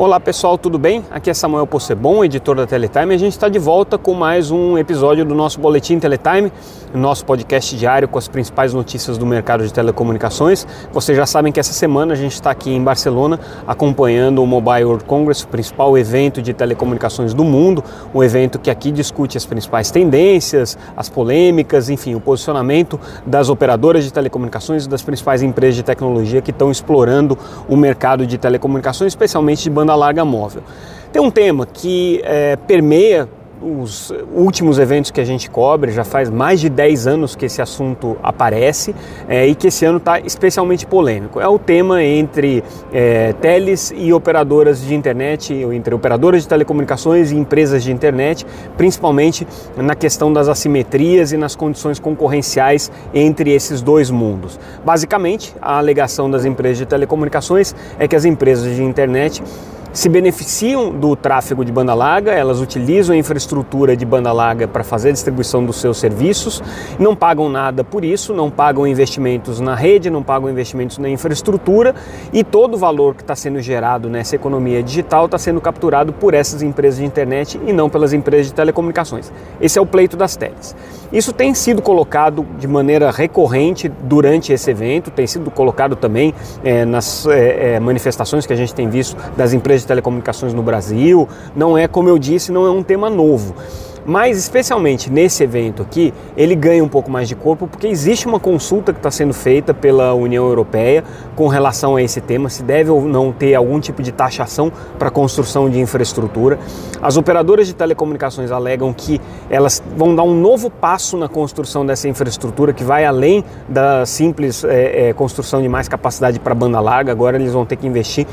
Olá pessoal, tudo bem? Aqui é Samuel Possebon, editor da Teletime. A gente está de volta com mais um episódio do nosso Boletim Teletime, nosso podcast diário com as principais notícias do mercado de telecomunicações. Vocês já sabem que essa semana a gente está aqui em Barcelona acompanhando o Mobile World Congress, o principal evento de telecomunicações do mundo, um evento que aqui discute as principais tendências, as polêmicas, enfim, o posicionamento das operadoras de telecomunicações e das principais empresas de tecnologia que estão explorando o mercado de telecomunicações, especialmente de banda banda larga móvel. Tem um tema que é, permeia os últimos eventos que a gente cobre, já faz mais de 10 anos que esse assunto aparece é, e que esse ano está especialmente polêmico. É o tema entre é, teles e operadoras de internet, entre operadoras de telecomunicações e empresas de internet, principalmente na questão das assimetrias e nas condições concorrenciais entre esses dois mundos. Basicamente, a alegação das empresas de telecomunicações é que as empresas de internet se beneficiam do tráfego de banda larga, elas utilizam a infraestrutura de banda larga para fazer a distribuição dos seus serviços, não pagam nada por isso, não pagam investimentos na rede, não pagam investimentos na infraestrutura e todo o valor que está sendo gerado nessa economia digital está sendo capturado por essas empresas de internet e não pelas empresas de telecomunicações. Esse é o pleito das teles. Isso tem sido colocado de maneira recorrente durante esse evento, tem sido colocado também é, nas é, manifestações que a gente tem visto das empresas de telecomunicações no Brasil. Não é, como eu disse, não é um tema novo. Mas, especialmente nesse evento aqui, ele ganha um pouco mais de corpo porque existe uma consulta que está sendo feita pela União Europeia com relação a esse tema, se deve ou não ter algum tipo de taxação para construção de infraestrutura. As operadoras de telecomunicações alegam que elas vão dar um novo passo na construção dessa infraestrutura que vai além da simples é, é, construção de mais capacidade para banda larga. Agora eles vão ter que investir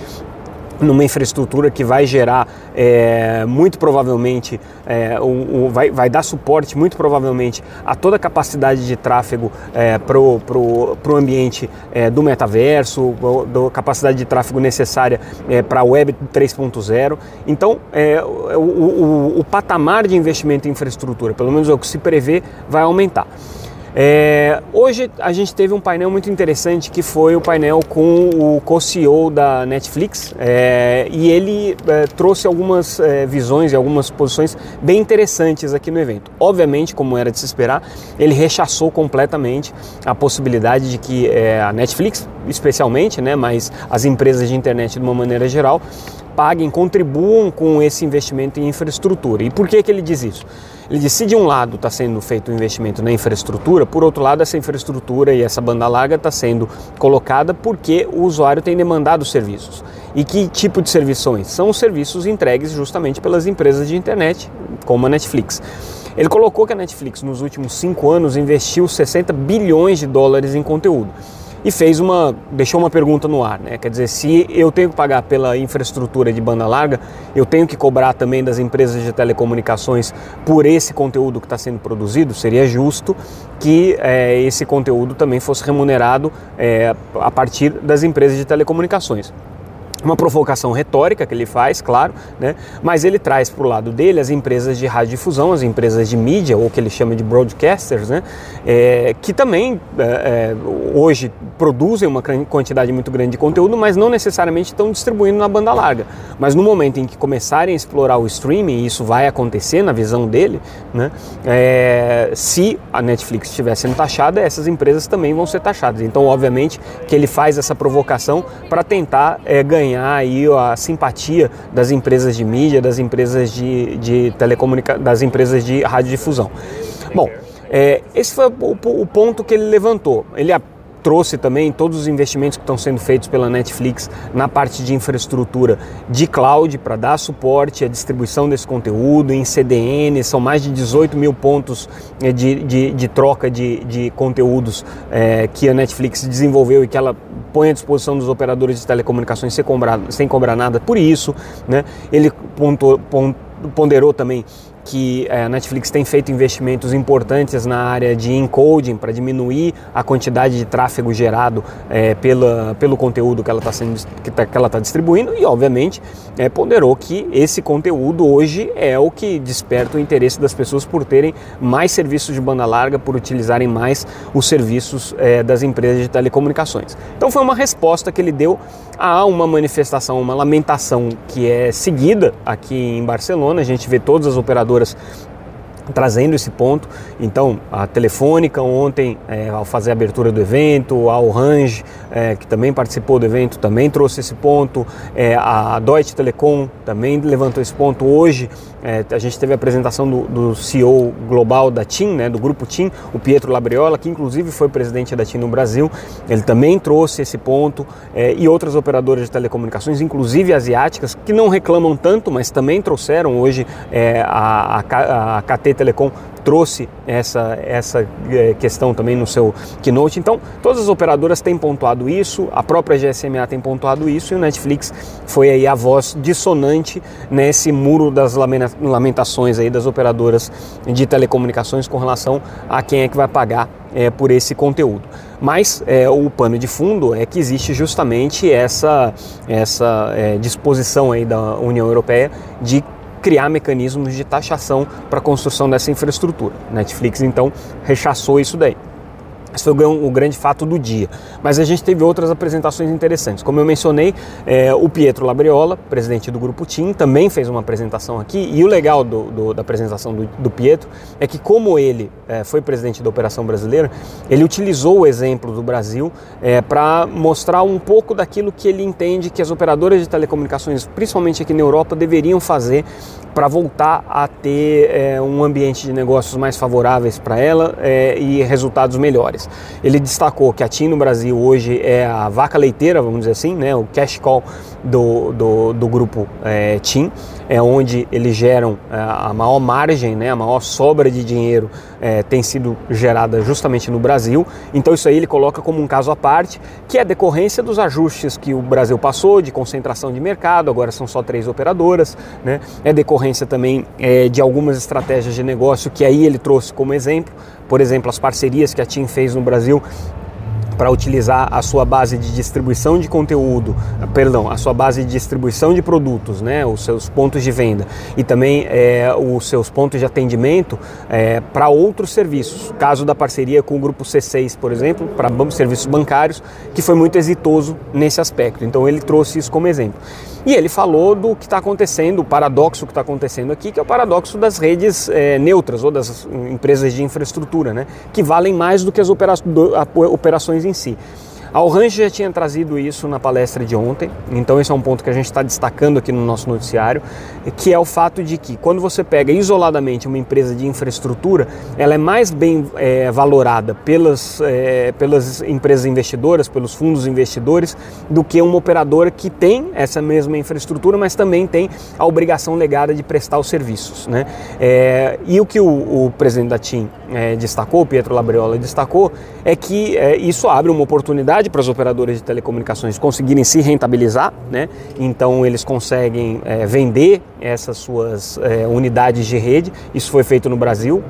numa infraestrutura que vai gerar é, muito provavelmente é, o, o, vai, vai, dar suporte muito provavelmente a toda a capacidade de tráfego é, para o ambiente é, do metaverso, da capacidade de tráfego necessária é, para a web 3.0. Então é, o, o, o patamar de investimento em infraestrutura, pelo menos é o que se prevê, vai aumentar. É, hoje a gente teve um painel muito interessante que foi o painel com o co-CEO da Netflix é, e ele é, trouxe algumas é, visões e algumas posições bem interessantes aqui no evento. Obviamente, como era de se esperar, ele rechaçou completamente a possibilidade de que é, a Netflix, especialmente, né, mas as empresas de internet de uma maneira geral, paguem, contribuam com esse investimento em infraestrutura. E por que, que ele diz isso? Ele diz: se de um lado está sendo feito o um investimento na infraestrutura, por outro lado, essa infraestrutura e essa banda larga está sendo colocada porque o usuário tem demandado serviços. E que tipo de serviços são? São os serviços entregues justamente pelas empresas de internet, como a Netflix. Ele colocou que a Netflix nos últimos cinco anos investiu 60 bilhões de dólares em conteúdo e fez uma, deixou uma pergunta no ar, né? Quer dizer, se eu tenho que pagar pela infraestrutura de banda larga, eu tenho que cobrar também das empresas de telecomunicações por esse conteúdo que está sendo produzido, seria justo que é, esse conteúdo também fosse remunerado é, a partir das empresas de telecomunicações uma provocação retórica que ele faz, claro, né? mas ele traz para o lado dele as empresas de radiodifusão, as empresas de mídia, ou que ele chama de broadcasters, né? É, que também é, é hoje produzem uma quantidade muito grande de conteúdo, mas não necessariamente estão distribuindo na banda larga. Mas no momento em que começarem a explorar o streaming, e isso vai acontecer na visão dele, né? É, se a Netflix estiver sendo taxada, essas empresas também vão ser taxadas. Então, obviamente, que ele faz essa provocação para tentar é, ganhar ganhar aí a simpatia das empresas de mídia, das empresas de, de telecomunicação, das empresas de radiodifusão. Bom, é, esse foi o, o, ponto que ele levantou. Ele trouxe também todos os investimentos que estão sendo feitos pela Netflix na parte de infraestrutura de cloud para dar suporte à distribuição desse conteúdo em CDN. São mais de 18 mil pontos é, de, de, de troca de, de conteúdos é, que a Netflix desenvolveu e que ela põe à disposição dos operadores de telecomunicações sem cobrar, sem cobrar nada por isso. Né? Ele ponderou também que a Netflix tem feito investimentos importantes na área de encoding para diminuir a quantidade de tráfego gerado é, pela, pelo conteúdo que ela está que, tá, que ela tá distribuindo e, obviamente, é, ponderou que esse conteúdo hoje é o que desperta o interesse das pessoas por terem mais serviços de banda larga, por utilizarem mais os serviços é, das empresas de telecomunicações. Então foi uma resposta que ele deu a uma manifestação, uma lamentação que é seguida aqui em Barcelona. A gente vê todas as operadoras trazendo esse ponto. Então, a Telefônica ontem, é, ao fazer a abertura do evento, a Orange, é, que também participou do evento, também trouxe esse ponto. É, a Deutsche Telekom também levantou esse ponto. Hoje, é, a gente teve a apresentação do, do, CEO global da TIM, né, do grupo TIM, o Pietro Labriola, que inclusive foi presidente da TIM no Brasil. Ele também trouxe esse ponto é, e outras operadoras de telecomunicações, inclusive asiáticas, que não reclamam tanto, mas também trouxeram hoje é, a, a, a KT Telecom trouxe essa, essa é, questão também no seu keynote. Então, todas as operadoras têm pontuado isso, a própria GSMA tem pontuado isso e o Netflix foi aí a voz dissonante nesse muro das lamentações aí das operadoras de telecomunicações com relação a quem é que vai pagar é, por esse conteúdo. Mas é, o pano de fundo é que existe justamente essa, essa é, disposição aí da União Europeia de criar mecanismos de taxação para a construção dessa infraestrutura. Netflix então rechaçou isso daí. Esse foi o grande fato do dia. Mas a gente teve outras apresentações interessantes. Como eu mencionei, é, o Pietro Labriola, presidente do Grupo TIM, também fez uma apresentação aqui. E o legal do, do, da apresentação do, do, Pietro é que, como ele é, foi presidente da Operação Brasileira, ele utilizou o exemplo do Brasil é, para mostrar um pouco daquilo que ele entende que as operadoras de telecomunicações, principalmente aqui na Europa, deveriam fazer para voltar a ter é, um ambiente de negócios mais favoráveis para ela é, e resultados melhores. Ele destacou que a TIM no Brasil hoje é a vaca leiteira, vamos dizer assim, né, o cash call do, do, do grupo é, TIM, é onde eles geram é, a maior margem, né, a maior sobra de dinheiro é, tem sido gerada justamente no Brasil. Então isso aí ele coloca como um caso à parte, que é decorrência dos ajustes que o Brasil passou de concentração de mercado, agora são só três operadoras, né? é decorrência também é, de algumas estratégias de negócio que aí ele trouxe como exemplo, por exemplo, as parcerias que a TIM fez no Brasil para utilizar a sua base de distribuição de conteúdo, perdão, a sua base de distribuição de produtos, né, os seus pontos de venda e também é, os seus pontos de atendimento é, para outros serviços. Caso da parceria com o grupo C6, por exemplo, para serviços bancários, que foi muito exitoso nesse aspecto. Então ele trouxe isso como exemplo. E ele falou do que está acontecendo, o paradoxo que está acontecendo aqui, que é o paradoxo das redes é, neutras ou das empresas de infraestrutura, né, que valem mais do que as opera operações em si. A Orange já tinha trazido isso na palestra de ontem, então esse é um ponto que a gente está destacando aqui no nosso noticiário, que é o fato de que quando você pega isoladamente uma empresa de infraestrutura, ela é mais bem é, valorada pelas, é, pelas empresas investidoras, pelos fundos investidores, do que uma operadora que tem essa mesma infraestrutura, mas também tem a obrigação legada de prestar os serviços. Né? É, e o que o, o, presidente da TIM é, destacou, Pietro Labriola destacou, é que é, isso abre uma oportunidade para as operadoras de telecomunicações conseguirem se rentabilizar, né? então eles conseguem é, vender essas suas é, unidades de rede. Isso foi feito no Brasil,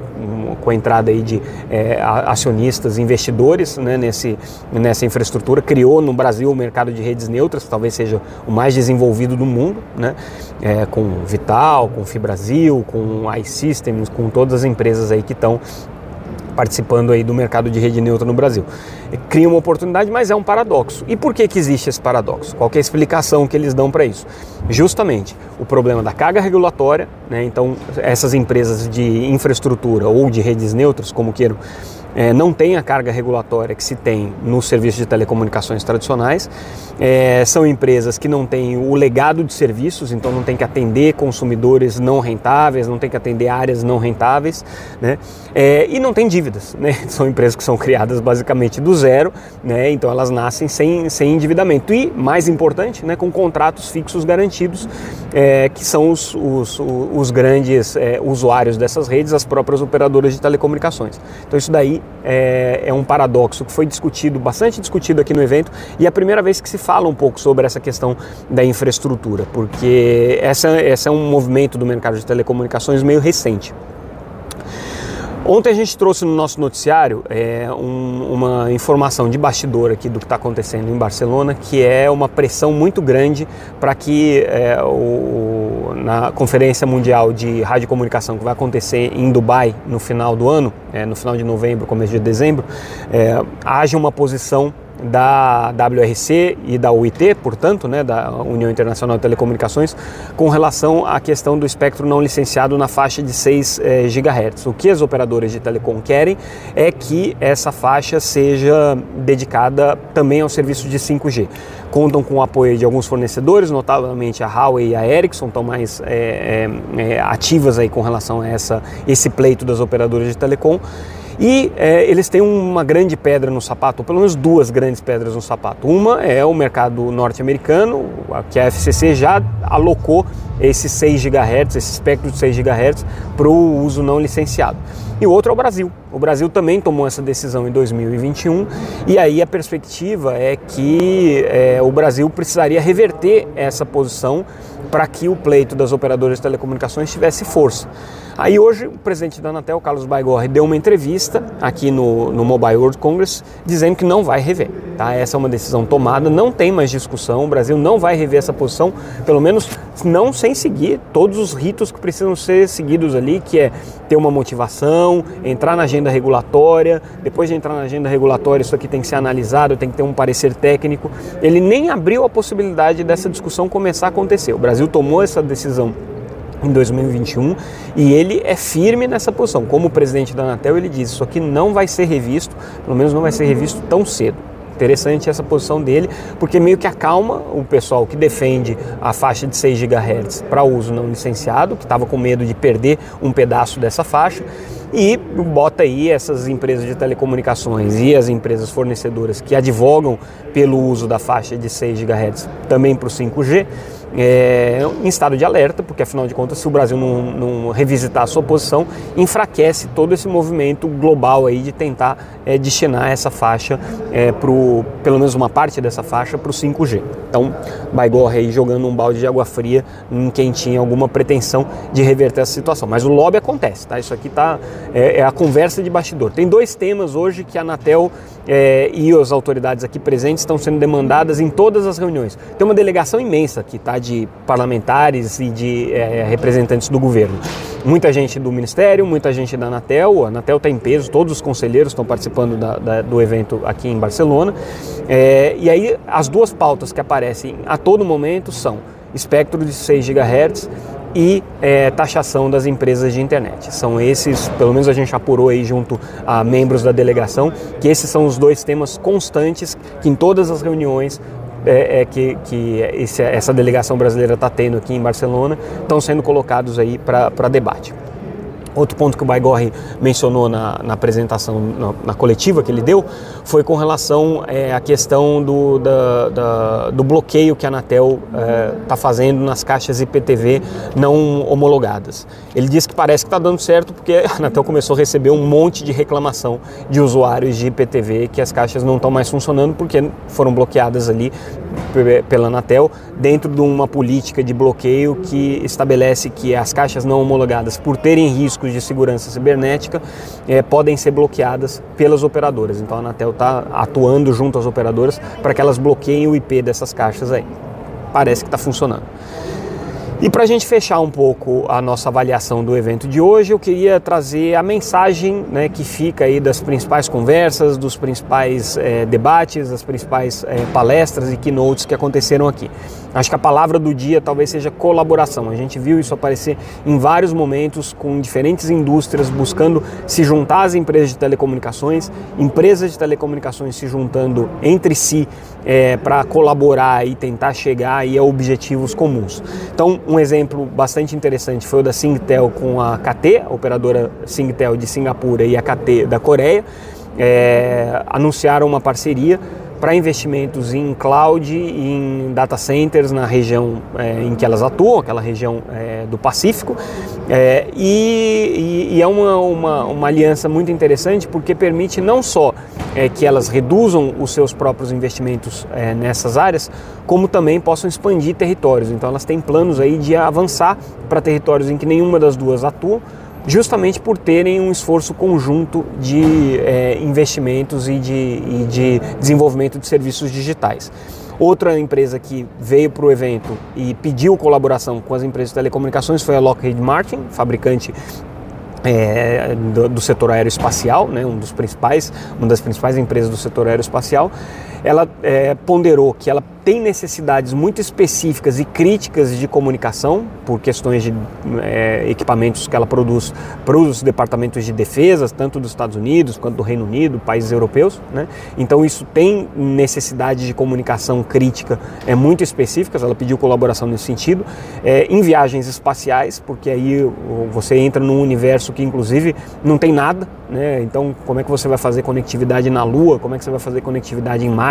com a entrada aí de é, acionistas, investidores né, nesse, nessa infraestrutura. Criou no Brasil o mercado de redes neutras, que talvez seja o mais desenvolvido do mundo, né? É, com Vital, com Fibrasil, com iSystems, com todas as empresas aí que estão participando aí do mercado de rede neutra no Brasil. Cria uma oportunidade, mas é um paradoxo. E por que, que existe esse paradoxo? Qual é a explicação que eles dão para isso? Justamente o problema da carga regulatória, né? então essas empresas de infraestrutura ou de redes neutras, como queiram, é, não tem a carga regulatória que se tem nos serviços de telecomunicações tradicionais. É, são empresas que não têm o legado de serviços, então não tem que atender consumidores não rentáveis, não tem que atender áreas não rentáveis, né? É, e não tem dívidas, né? São empresas que são criadas basicamente do zero, né? Então elas nascem sem, sem endividamento e, mais importante, né? com contratos fixos garantidos, é, que são os, os, os grandes é, usuários dessas redes, as próprias operadoras de telecomunicações. Então isso daí é, é, um paradoxo que foi discutido, bastante discutido aqui no evento, e é a primeira vez que se fala um pouco sobre essa questão da infraestrutura, porque essa, essa é um movimento do mercado de telecomunicações meio recente. Ontem a gente trouxe no nosso noticiário é, um, uma informação de bastidor aqui do que está acontecendo em Barcelona, que é uma pressão muito grande para que é, o, na Conferência Mundial de Radiocomunicação que vai acontecer em Dubai no final do ano, é, no final de novembro, começo de dezembro, é, haja uma posição da WRC e da UIT, portanto, né, da União Internacional de Telecomunicações, com relação à questão do espectro não licenciado na faixa de 6 eh, GHz. O que as operadoras de telecom querem é que essa faixa seja dedicada também ao serviço de 5G. Contam com o apoio de alguns fornecedores, notavelmente a Huawei e a Ericsson estão mais é, é, ativas aí com relação a essa, esse pleito das operadoras de telecom. E é, eles têm uma grande pedra no sapato, ou pelo menos duas grandes pedras no sapato. Uma é o mercado norte-americano, que a FCC já alocou esse 6 GHz, esse espectro de 6 GHz, para o uso não licenciado. E o outro é o Brasil. O Brasil também tomou essa decisão em 2021 e aí a perspectiva é que é, o Brasil precisaria reverter essa posição para que o pleito das operadoras de telecomunicações tivesse força. Aí hoje o presidente da Anatel, Carlos Baigorre, deu uma entrevista aqui no, no Mobile World Congress dizendo que não vai rever. Tá? Essa é uma decisão tomada, não tem mais discussão, o Brasil não vai rever essa posição, pelo menos não sem seguir todos os ritos que precisam ser seguidos ali, que é ter uma motivação, entrar na agenda regulatória, depois de entrar na agenda regulatória isso aqui tem que ser analisado, tem que ter um parecer técnico. Ele nem abriu a possibilidade dessa discussão começar a acontecer. O Brasil tomou essa decisão em 2021 e ele é firme nessa posição. Como presidente da Anatel, ele diz: Isso aqui não vai ser revisto, pelo menos não vai ser revisto tão cedo. Interessante essa posição dele, porque meio que acalma o pessoal que defende a faixa de 6 GHz para uso não licenciado, que estava com medo de perder um pedaço dessa faixa, e bota aí essas empresas de telecomunicações e as empresas fornecedoras que advogam pelo uso da faixa de 6 GHz também para o 5G é, em estado de alerta, porque afinal de contas, se o Brasil não, não revisitar a sua posição, enfraquece todo esse movimento global aí de tentar é, destinar essa faixa, é, pro, pelo menos uma parte dessa faixa, para o 5G. Então, Baigorre aí jogando um balde de água fria em quem tinha alguma pretensão de reverter essa situação. Mas o lobby acontece, tá? Isso aqui tá, é, é a conversa de bastidor. Tem dois temas hoje que a Anatel é, e as autoridades aqui presentes estão sendo demandadas em todas as reuniões. Tem uma delegação imensa aqui, tá? De parlamentares e de é, representantes do governo. Muita gente do Ministério, muita gente da Anatel. A Anatel está em peso, todos os conselheiros estão participando da, da, do evento aqui em Barcelona. É, e aí, as duas pautas que aparecem a todo momento são espectro de 6 GHz e é, taxação das empresas de internet. São esses, pelo menos a gente apurou aí junto a membros da delegação, que esses são os dois temas constantes que em todas as reuniões é, é, que, que esse, essa delegação brasileira está tendo aqui em Barcelona estão sendo colocados aí para debate. Outro ponto que o Baigorre mencionou na, na apresentação, na, na, coletiva que ele deu, foi com relação é, à questão do, da, da, do bloqueio que a Anatel está é, fazendo nas caixas IPTV não homologadas. Ele disse que parece que está dando certo porque a Anatel começou a receber um monte de reclamação de usuários de IPTV que as caixas não estão mais funcionando porque foram bloqueadas ali pela Anatel dentro de uma política de bloqueio que estabelece que as caixas não homologadas, por terem riscos de segurança cibernética, é, podem ser bloqueadas pelas operadoras. Então a Anatel está atuando junto às operadoras para que elas bloqueiem o IP dessas caixas aí. Parece que está funcionando. E para a gente fechar um pouco a nossa avaliação do evento de hoje, eu queria trazer a mensagem né, que fica aí das principais conversas, dos principais é, debates, das principais é, palestras e keynotes que aconteceram aqui. Acho que a palavra do dia talvez seja colaboração. A gente viu isso aparecer em vários momentos com diferentes indústrias buscando se juntar às empresas de telecomunicações, empresas de telecomunicações se juntando entre si é, para colaborar e tentar chegar aí a objetivos comuns. Então, um exemplo bastante interessante foi o da Singtel com a KT, a operadora Singtel de Singapura e a KT da Coreia. É, anunciaram uma parceria para investimentos em cloud em data centers na região é, em que elas atuam, aquela região é, do Pacífico. É, e, e, é uma, uma, uma, aliança muito interessante porque permite não só é, que elas reduzam os seus próprios investimentos é, nessas áreas, como também possam expandir territórios. Então elas têm planos aí de avançar para territórios em que nenhuma das duas atuam justamente por terem um esforço conjunto de é, investimentos e de, e de desenvolvimento de serviços digitais. Outra empresa que veio para o evento e pediu colaboração com as empresas de telecomunicações foi a Lockheed Martin, fabricante é, do, do, setor aeroespacial, né, um dos principais, uma das principais empresas do setor aeroespacial. Ela é, ponderou que ela tem necessidades muito específicas e críticas de comunicação, por questões de é, equipamentos que ela produz para os departamentos de defesa, tanto dos Estados Unidos quanto do Reino Unido, países europeus. Né? Então, isso tem necessidade de comunicação crítica é, muito específicas, ela pediu colaboração nesse sentido. É, em viagens espaciais, porque aí você entra num universo que, inclusive, não tem nada, né? então, como é que você vai fazer conectividade na Lua, como é que você vai fazer conectividade em Marte,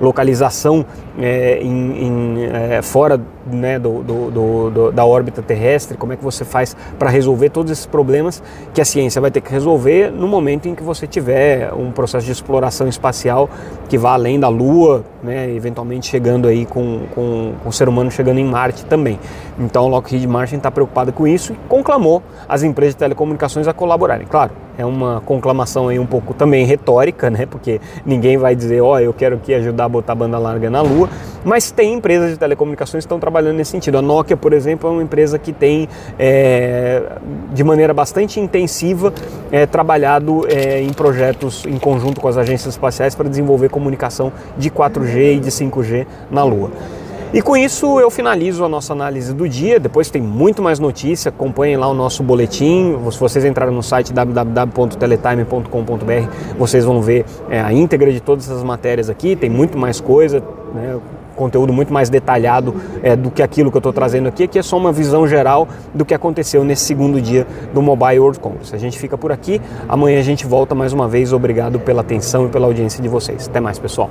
localização. É, é, em, em é, fora né, do, do, do, da órbita terrestre, como é que você faz para resolver todos esses problemas que a ciência vai ter que resolver no momento em que você tiver um processo de exploração espacial que vá além da Lua, né, eventualmente chegando aí com, com, com o ser humano chegando em Marte também. Então, Lockheed Martin está preocupada com isso e conclamou as empresas de telecomunicações a colaborarem. Claro, é uma conclamação aí um pouco também retórica, né? Porque ninguém vai dizer, ó, oh, eu quero aqui ajudar a botar banda larga na Lua, mas tem empresas de telecomunicações que estão trabalhando nesse sentido. A Nokia, por exemplo, é uma empresa que tem é, de maneira bastante intensiva é, trabalhado é, em projetos em conjunto com as agências espaciais para desenvolver comunicação de 4G e de 5G na Lua. E com isso eu finalizo a nossa análise do dia. Depois tem muito mais notícia. Acompanhem lá o nosso boletim. Se vocês entrarem no site www.teletime.com.br, vocês vão ver é, a íntegra de todas essas matérias aqui. Tem muito mais coisa. Né? conteúdo muito mais detalhado é, do que aquilo que eu estou trazendo aqui, que é só uma visão geral do que aconteceu nesse segundo dia do Mobile World Congress. A gente fica por aqui, amanhã a gente volta mais uma vez. Obrigado pela atenção e pela audiência de vocês. Até mais, pessoal.